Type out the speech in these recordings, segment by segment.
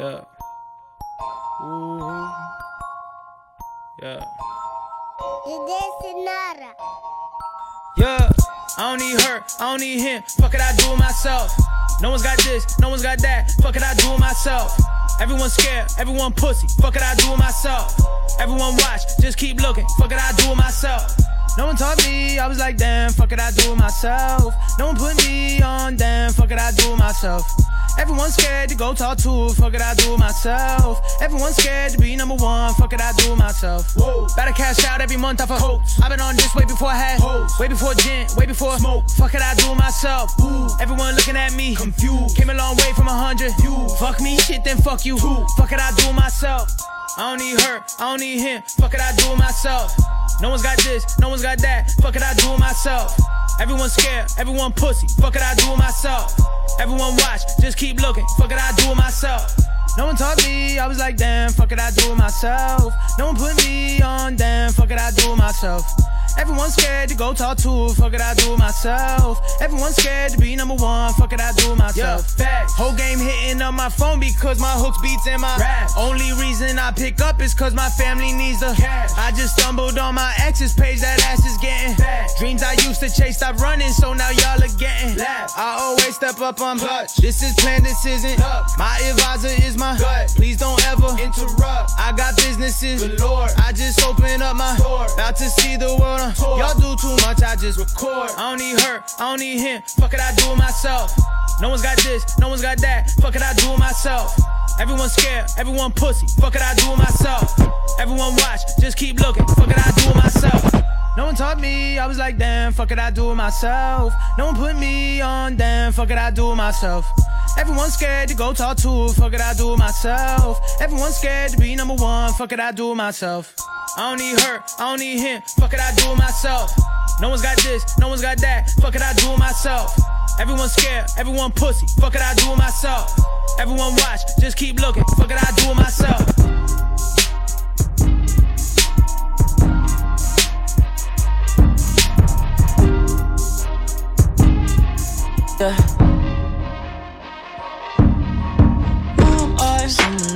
Yeah. Ooh. Yeah. Yeah. I don't need her, I don't need him. Fuck it, I do it myself. No one's got this, no one's got that. Fuck it, I do it myself. Everyone scared, everyone pussy. Fuck it, I do it myself. Everyone watch, just keep looking. Fuck it, I do it myself. No one taught me, I was like, damn, fuck it, I do it myself. No one put me on, damn, fuck it, I do it myself. Everyone's scared to go talk to, fuck it, I do it myself. Everyone's scared to be number one, fuck it, I do it myself. Whoa. Better cash out every month off a hopes. I've been on this way before I had hoes. Way before gin, way before smoke. Fuck it, I do it myself. Ooh. Everyone looking at me, confused. Came a long way from a hundred. You fuck me, shit, then fuck you. Ooh. Fuck it, I do it myself. I don't need her, I don't need him. Fuck it, I do it myself. No one's got this, no one's got that. Fuck it, I do it myself. Everyone's scared, everyone pussy. Fuck it, I do it myself. Everyone watch, just keep looking. Fuck it, I do it myself. No one taught me, I was like, damn, fuck it, I do it myself. No one put me on, damn, fuck it, I do it myself. Everyone's scared to go talk to, fuck it, I do it myself. Everyone's scared to be number one, fuck it, I do it myself. Yeah, Whole game hitting on my phone because my hooks beats in my rap. Only reason I pick up is cause my family needs the cash. I just stumbled on my ex's page, that ass is getting fat. Dreams I used to chase, stop running, so now y'all are getting laugh. I always step up on clutch. This is planned, this isn't luck. My advisor is my gut. Please don't ever interrupt. I got businesses, Lord. I just open up my door. About to see the world on. Y'all do too much, I just record. I don't need her, I don't need him. Fuck it, I do it myself. No one's got this, no one's got that. Fuck it, I do it myself. Everyone's scared, everyone pussy. Fuck it, I do it myself. Everyone watch, just keep looking. Fuck it, I do it myself. No one taught me, I was like, damn, fuck it, I do it myself. No one put me on, damn, fuck it, I do it myself. Everyone's scared to go talk to, fuck it, I do it myself. Everyone's scared to be number one, fuck it, I do it myself. I don't need her, I don't need him, fuck it, I do it myself. No one's got this, no one's got that, fuck it, I do it myself. Everyone's scared, everyone pussy, fuck it, I do it myself. Everyone watch, just keep looking, fuck it, I do it myself. Yeah.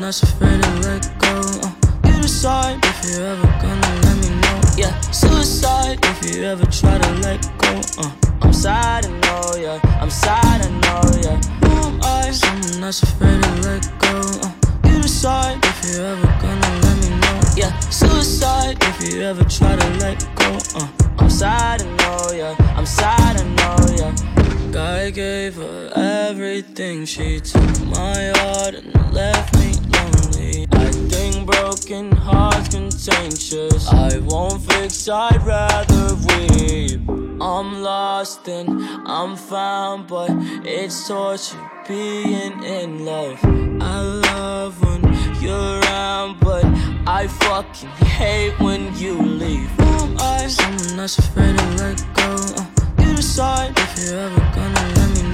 That's afraid to let go. Uh, you decide if you're ever gonna let me know. Yeah, suicide if you ever try to let go. Uh, I'm sad, I know, yeah. I'm sad, I know, yeah. Who am I? Someone that's afraid to let go. Uh, you decide if you're ever gonna let me know. Yeah, suicide if you ever try to let go. Uh, I'm sad, I know, yeah. I'm sad, I know, yeah. I gave her everything. She took my heart and left me hearts. I won't fix, I'd rather weep. I'm lost and I'm found, but it's torture being in love. I love when you're around, but I fucking hate when you leave. Who I? Someone that's afraid to let go. Uh, you decide if you're ever gonna let me know.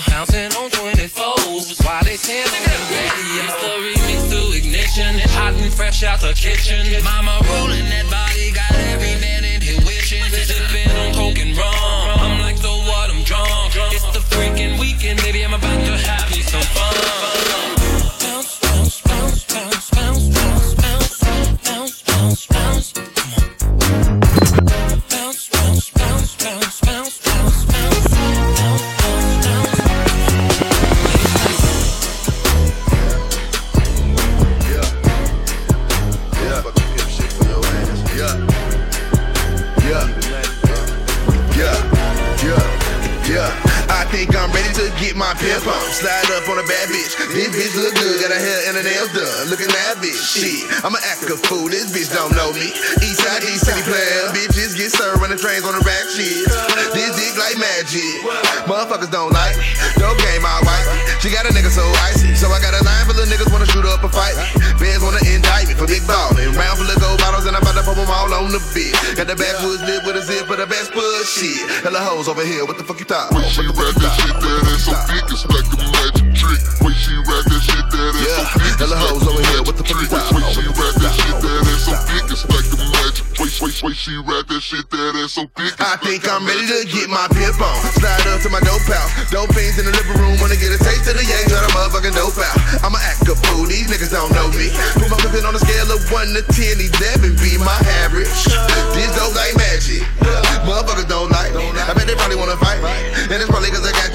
fro, bouncing on 24s while they stand on the radio. It's the remix to ignition, hot and fresh out the kitchen. Mama rolling that body, got every man in here wishing. Sipping on coke and rum. I'm like, so what? I'm drunk. It's the freaking weekend, baby. Shit. This dick like magic. Motherfuckers don't like me. Dope game, my wife. She got a nigga so icy. So I got a line full of niggas wanna shoot up a fight. Bands wanna indict me for big ballin'. Round full of gold bottles and I'm about to put them all on the bitch. Got the backwoods lip with a zip for the best push shit. Hella hoes over here, what the fuck you thought? When she rap that shit, that ass so thick, it's like a magic trick. When she rap that shit, that ass so thick, it's hoes like a over here, magic what the fuck you trick. When she rap that shit, that ass so thick, it's like a magic. When, when, when she rap that shit, that ass so thick, I think I'm ready to get my pimp on. Slide up to my dope house. Dope fiends in the living room wanna get a taste of the yang, try to motherfucking dope out. I'ma act a fool, these niggas don't know me. Put my whipping on a scale of 1 to 10, 11 be my average. This dope like magic. Motherfuckers don't like me. I bet they probably wanna fight me. And it's probably cause I got.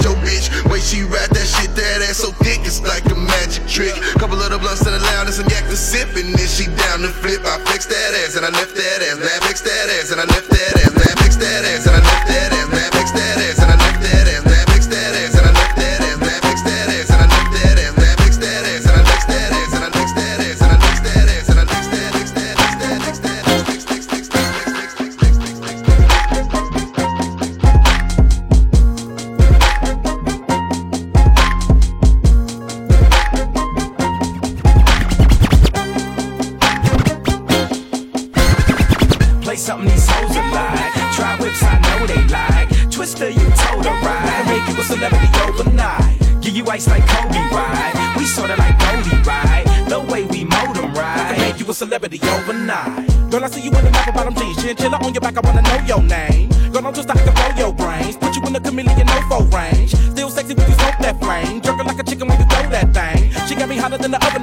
Way she ride that shit, that ass so thick, it's like a magic trick. Couple of the blunts to the loud and some yak to sip, and then she down to flip. I flex that ass and I left that ass. I flex that ass and I left that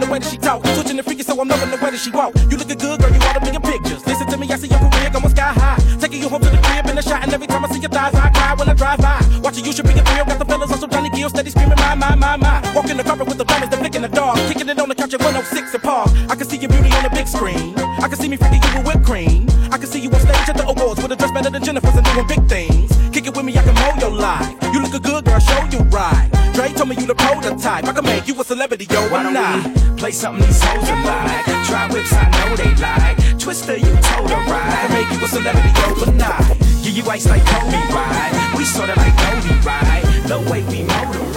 the way that she talk. Switching the freaky, so I'm loving the way that she walk. You looking good, girl, you ought to be pictures. Listen to me, I see your career going sky high. Taking you home to the crib in a shot, and every time I see your thighs, I cry when I drive by. Watching you should be a thrill. Got the fellas on some Johnny Gill, steady screaming, my, my, my, my. Walking the carpet with the diamonds, the flicking the dog. Kicking it on the couch at 106 and Park. I can see your beauty on the big screen. I can see me freaking you with whipped cream. I can see you on stage at the awards with a dress better than Jennifer's and doing big things. Kick it with me, I can mold your life. You look a good girl, show you right. Dre told me you the prototype. I can make you a celebrity, yo, Why don't play something these hoes are like? Try whips, I know they like. Twister, you told her right. Make you a celebrity overnight. Give you ice like Kobe, right? We sorta like Goldie, right? The way we mold 'em,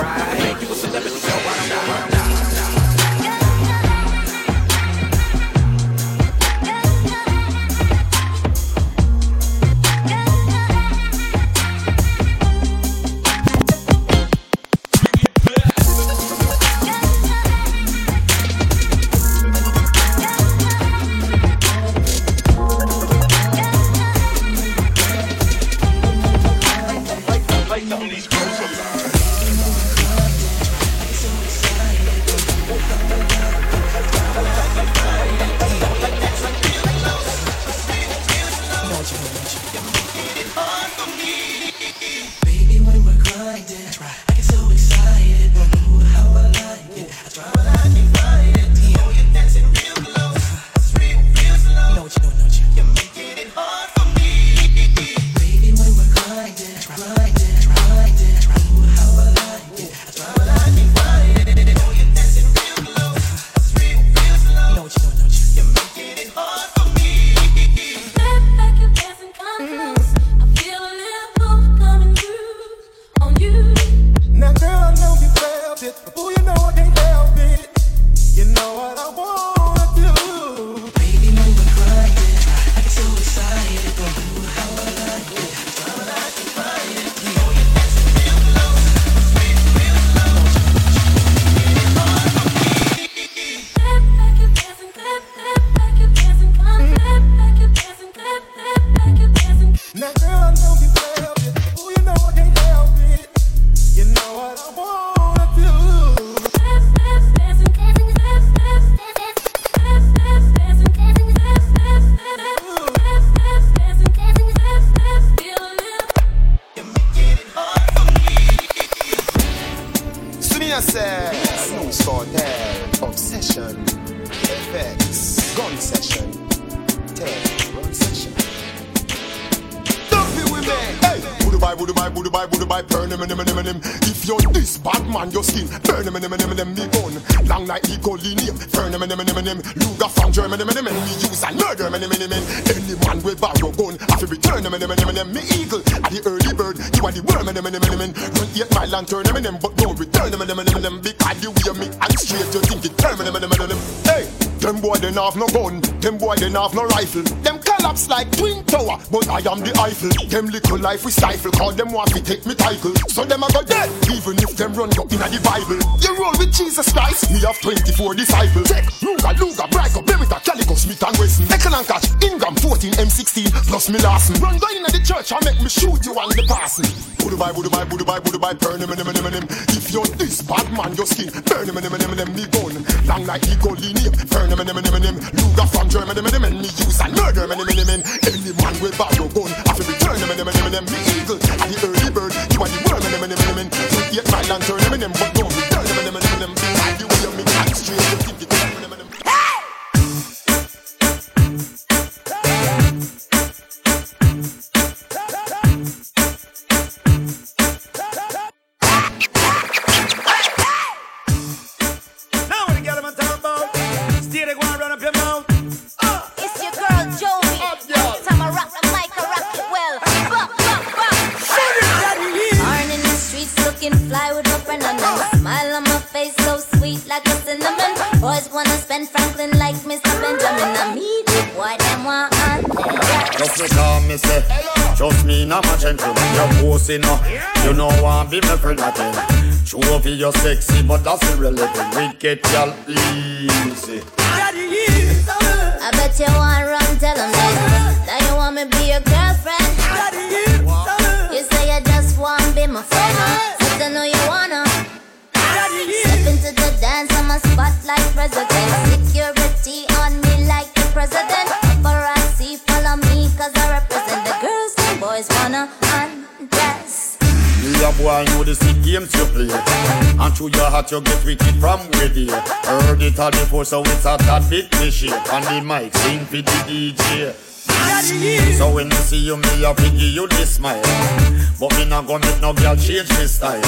buy, would buy, would buy, would buy, burn him, him, him, him. If you're this bad man, your skin, burn him, him, him, him, me gun. Long like Nicolineum, burn him, him, him, him, him. Luger from Germany, him, him, him, me use and murder him, him, him, him. Any man with borrow gun, I feel return him, him, him, him, him. Me eagle, at the early bird, you are the worm, him, him, him, him, him. Run eight mile and turn him, him, but don't return him, him, him, him, him. Because the way me and straight, you think it turn him, him, him, him, him. Hey, them boy they have no gun, them boy they have no rifle. Them collapse like twin tower, but I am the Eiffel. Them little life we stifle, cause them want to take me title. So them a go dead, even if them run go in the Bible. You roll with Jesus Christ, me have 24 disciples. Take Luga, Luga, Braco, Berita, Calico, Smith and Wesson. And Catch, Ingram, 14, M16, plus me Larson. Run go in the church and make me shoot you on the passing. Budu bye, budu bye, budu bye, budu bye, burn him, him, him, him, him. If you're this bad man, your skin, burn him, him, him, him, him, me gun. Long like Eagle, burn him, him, him, him, him. Luga from Germany, him, him, him, me use and murder him, him, him, him, him. Any man with borrow gun, I feel return him, them, him, him, him, me eagle. And the early bird, you are the worm, him, him. So eight mile and turn him, him, him, but don't return him, him, him, him. Because the way you make hand straight, gentleman You're pussy no You know want be my friend again Show off you're sexy But that's irrelevant Wicked girl, easy I bet you want run, tell them this. Now you want me be your girlfriend. You say you just want be my friend. But I know you wanna. Step into the dance, I'm a spotlight president. Security on me like the president. Paparazzi follow me cause I represent the girls and boys wanna undress. Me a boy know the sick games you play. And through your heart you get wicked from with you Heard it all before so it's a that me shake On the mic sing for the DJ So when you see you me a give you this smile. But me not gonna make no girl change me style.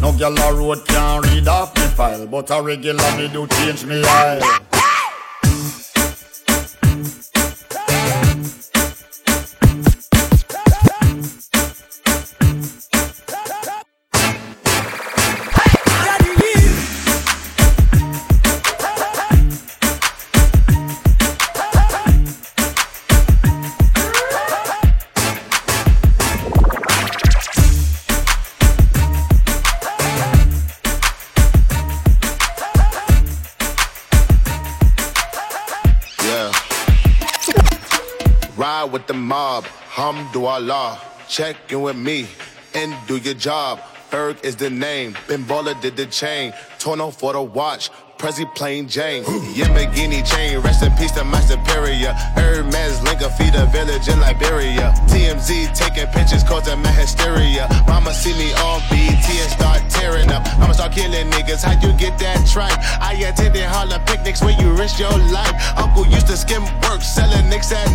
No girl a road can read off me file. But a regular me do change me style mob, hamdulillah. Check in with me and do your job. Ferg is the name. Baller did the chain. Torno for the watch. Prezi plain Jane. Yamagini chain. Rest in peace to my superior. Hermes feed a village in Liberia. TMZ taking pictures causing my hysteria. Mama see me on BT and start tearing up. I'ma start killing niggas. How you get that tripe? I attended Harlem picnics where you risk your life. Uncle used to skim work selling nicks at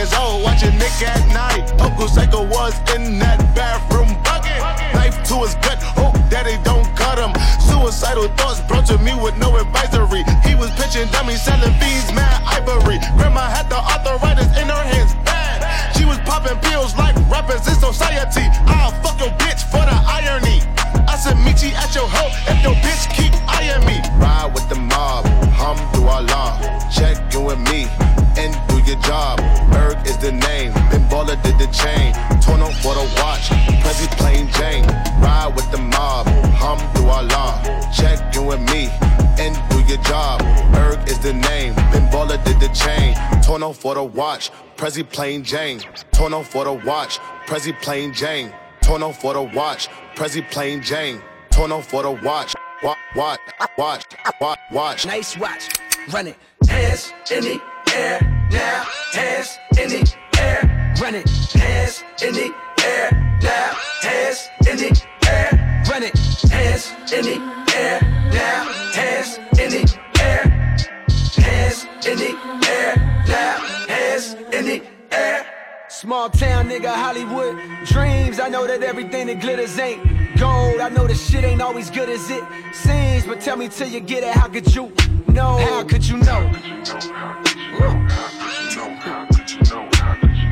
years old watching Nick at night. Uncle Psycho was in that bathroom bucket. Knife to his gut. Hope daddy don't cut him. Suicidal thoughts brought to me with no advisory. He was pitching dummies, selling beans, for the watch. Prezi plain Jane. Torn for the watch. Prezi plain Jane. Torn for the watch. Prezi plain Jane. Torn for the watch. Watch, watch, watch, watch, watch. Nice watch. Run it. Hands in the air now. Hands in the air. Run it. Hands in the air now. Hands in the air. Run it. Hands in the air now. Hands in the air. Hands in the air now. Air. Small town nigga, Hollywood dreams. I know that everything that glitters ain't gold. I know the shit ain't always good as it seems. But tell me till you get it, how could you know? How could you know?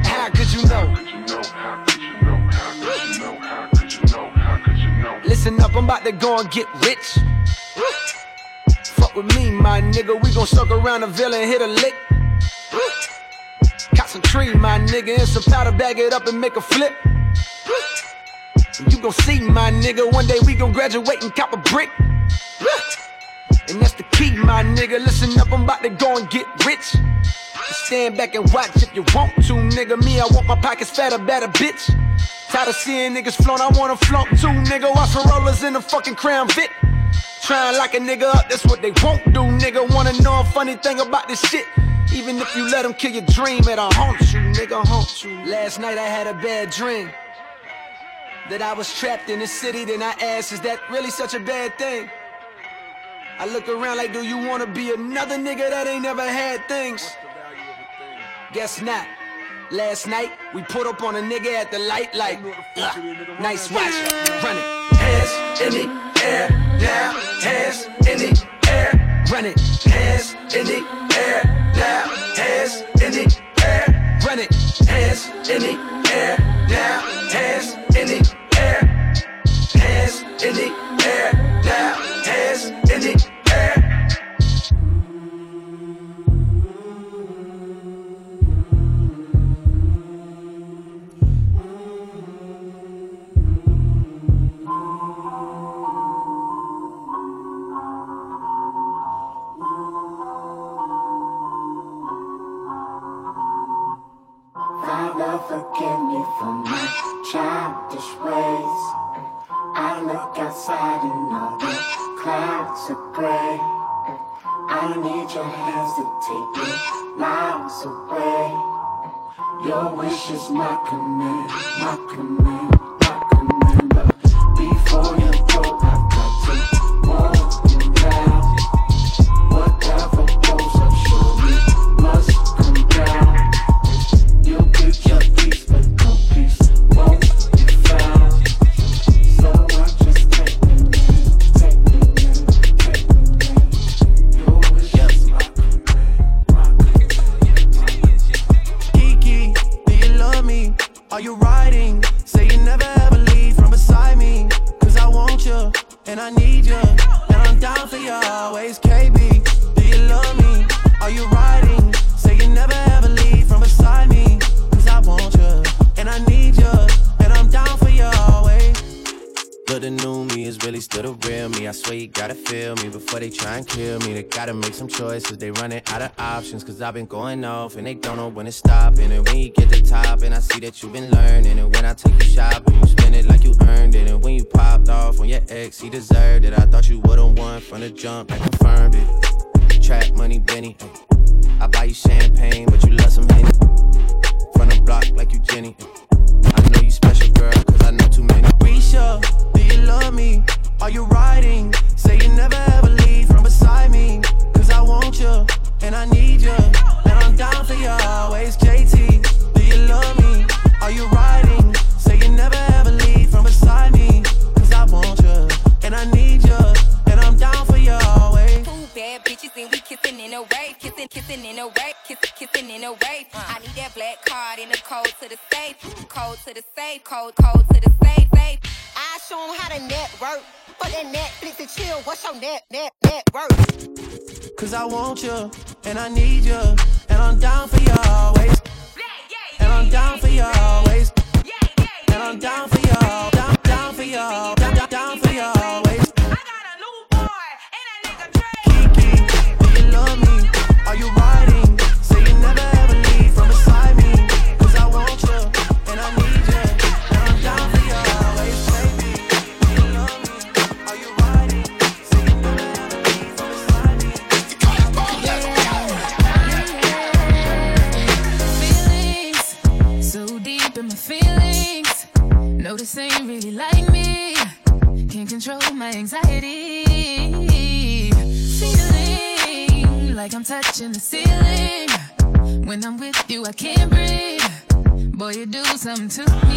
How could you know? Listen up, I'm about to go and get rich. Fuck with me, my nigga. We gon' circle around the villa and hit a lick. Some tree, my nigga, and some powder, bag it up and make a flip. And You gon' see, my nigga, one day we gon' graduate and cop a brick. And that's the key, my nigga. Listen up, I'm about to go and get rich. Stand back and watch if you want to, nigga. Me, I want my pockets fatter, better, bitch. Tired of seeing niggas flaunt, I wanna flaunt too, nigga. Watch for rollers in the fucking crown Vic. Tryin' like a nigga up, that's what they won't do, nigga. Wanna know a funny thing about this shit? Even if you let them kill your dream, it'll haunt you, nigga, haunt you. Last night I had a bad dream. That I was trapped in a city, then I asked, is that really such a bad thing? I look around like, do you wanna be another nigga that ain't never had things? Guess not. Last night, we put up on a nigga at the light, like, uh, nice watch, run it. Hands in the air, now, hands in the run it. Hands in the air, now, hands in the air, run it. Hands in the air, Cause I've been going off and they don't know when to stop. And when you get the top, and I see that you've been learning. And when I take you shopping, you spend it like you earned it. And when you popped off on your ex, he deserved it. I thought you would've won from the jump. I confirmed it. Trap money, Benny. I buy you champagne, but you love some Henny. From the block like you Jenny. I know you special, girl, cause I know too many. Risha, do you love me? Are you riding? Say you never ever leave from beside me. Cause I want you, and I need you. And I'm down for you always, JT. Do you love me? Are you riding? Say you never ever leave from beside me. Cause I want you, and I need you. And I'm down for you always. Two bad bitches and we kissing in a wave, kissing, kissing in a wave, kissing, kissing in a wave. I need that black card in the code to the safe, code to the safe, code, code to the safe, safe. I show 'em how to network. For that Netflix and chill, what's your net, net, net worth? Cause I want you, and I need you, and I'm down for you always. And I'm down for you always. And I'm down for you, down, down for you, something too.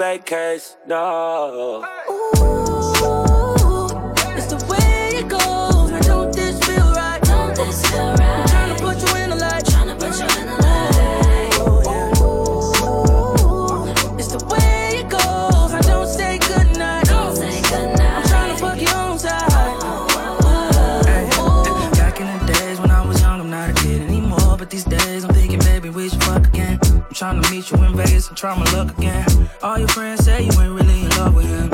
vacation. No. Ooh, it's the way it goes. Don't feel right? I'm trying to put you in the light. Ooh, it's the way it goes. Don't say goodnight. I'm trying to you on side. Back in the days when I was young, I'm not a kid anymore. But these days I'm thinking, baby, we should fuck again. I'm trying to meet you in Vegas and try my luck again. All your friends say you ain't really in love with him.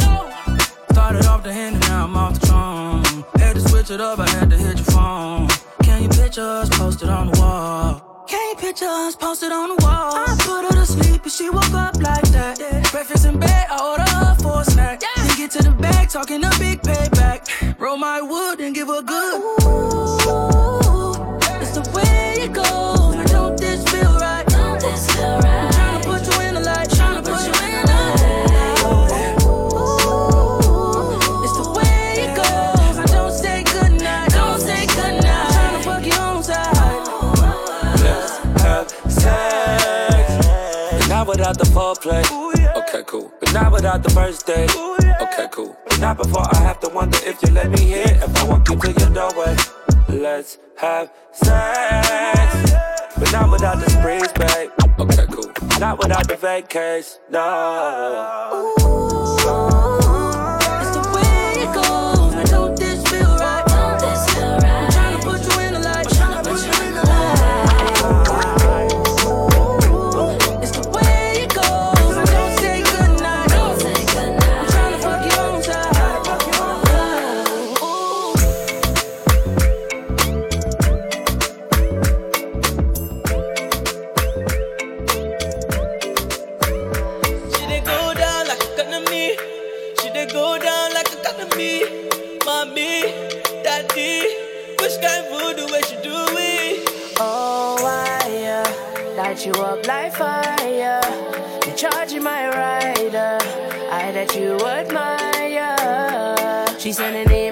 Started off the hand and now I'm off the throne. Had to switch it up, I had to hit your phone. Can you picture us posted on the wall? Can you picture us posted on the wall? I put her to sleep and she woke up like that. Yeah. Breakfast in bed, I order her for a snack. Yeah. Then get to the bag, talking a big payback. Roll my wood and give her good. Ooh. without the foreplay. Okay, cool. But not without the first date. Okay, cool. But not before I have to wonder if you let me hear if I walk into your doorway. Let's have sex. But not without the sprees, babe. Okay, cool. Not without the vacays, no. Ooh. me, mommy, daddy. Which kind of voodoo what do doing? Oh, wire, light you up like fire. You charging my rider, I that you admire. She's sending it.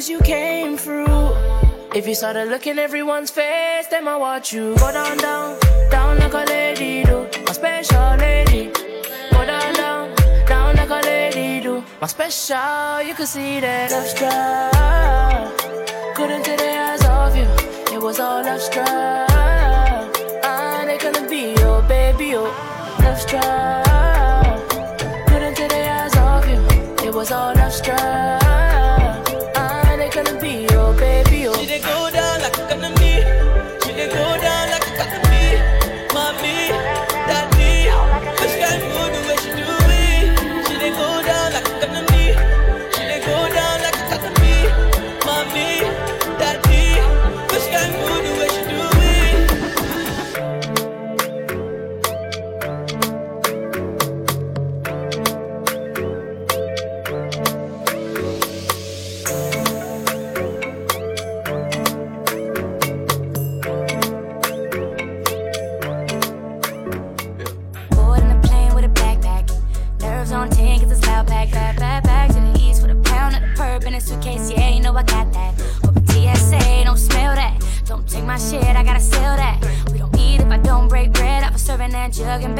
As you came through. If you started looking everyone's face, then I watch you go down, down, down like a lady do. My special lady. Go down, down, down like a lady do. My special, you could see that love struck. Couldn't take the eyes off you. It was all love struck. Ah, and it couldn't be your baby, oh, love struck. Couldn't take the eyes off you. It was all love struck.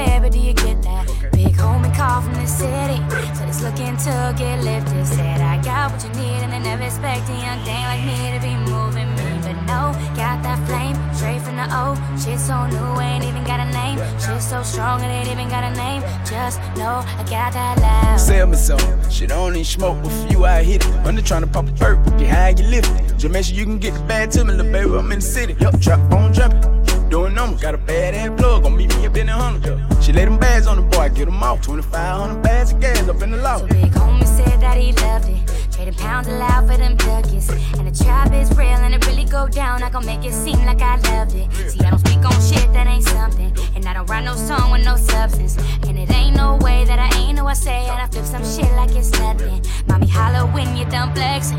That jug in bed, but do you get that? Big homie call from the city. Said it's looking to get lifted. Said I got what you need and I never expect a young thing like me to be moving me. But no, got that flame straight from the O. Shit so new, ain't even got a name. Shit so strong, it ain't even got a name. Just know I got that loud. Sell me some. Shit, I don't even smoke with you, I hit it. I'm just trying to pop a perk, get high, get lifted. Just make sure you can get the bag to me, little baby. I'm in the city. Yup, trap on jumping. Doing numbers, got a bad ass plug, gon' meet me up in the hundred. She lay them bags on the boy, get them off. 2,500 bags of gas up in the loft. So Big homie said that he loved it. Trading pounds allowed for them duckies. And the trap is real and it really go down. I gon' make it seem like I loved it. See, I don't speak on shit that ain't something. And I don't write no song with no substance. And it ain't no way that I ain't know I say. And I flip some shit like it's nothing. Mommy holler when you done flexing.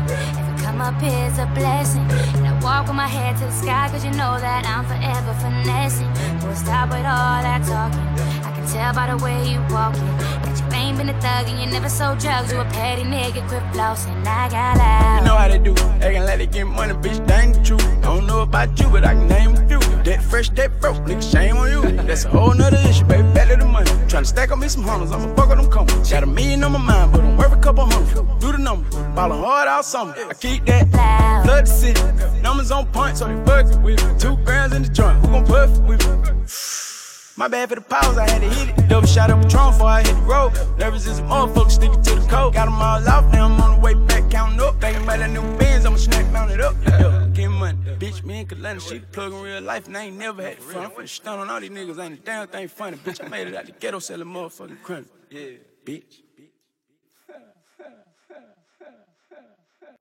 Come up a blessing. And I walk with my head to the sky cause you know that I'm forever finessing. Boy, stop with all that talking. Can tell by the way you walking. That you ain't been a thug and you never sold drugs. You a petty nigga, quit flossing. I got loud. You know how they do. Acting let it get money, bitch, that ain't the truth. Don't know about you, but I can name a few. That fresh, that broke, nigga, shame on you. That's a whole nother issue, baby, better than money. Tryna stack up me some hunters, I'ma fuck up them comers. Got a million on my mind, but I'm worth a couple hundred. Do the number, ballin' hard all summer. I keep that flood the city. Numbers on point, so they fuck with me. Two grams in the joint, who gon' puff with me? My bad for the pause, I had to hit it. Double shot up Patron before I hit the road. Nervous as a motherfucker, sticking to the code. Got them all off, now I'm on the way back, counting up. Thinking about that new Benz, I'ma snack mount it up. Yeah, get money. Bitch, me and Kalana, she plug in real life, and I ain't never had fun. I'm finna stun on all these niggas, ain't a damn thing funny. Bitch, I made it out the ghetto selling motherfucking crunch. Yeah, bitch.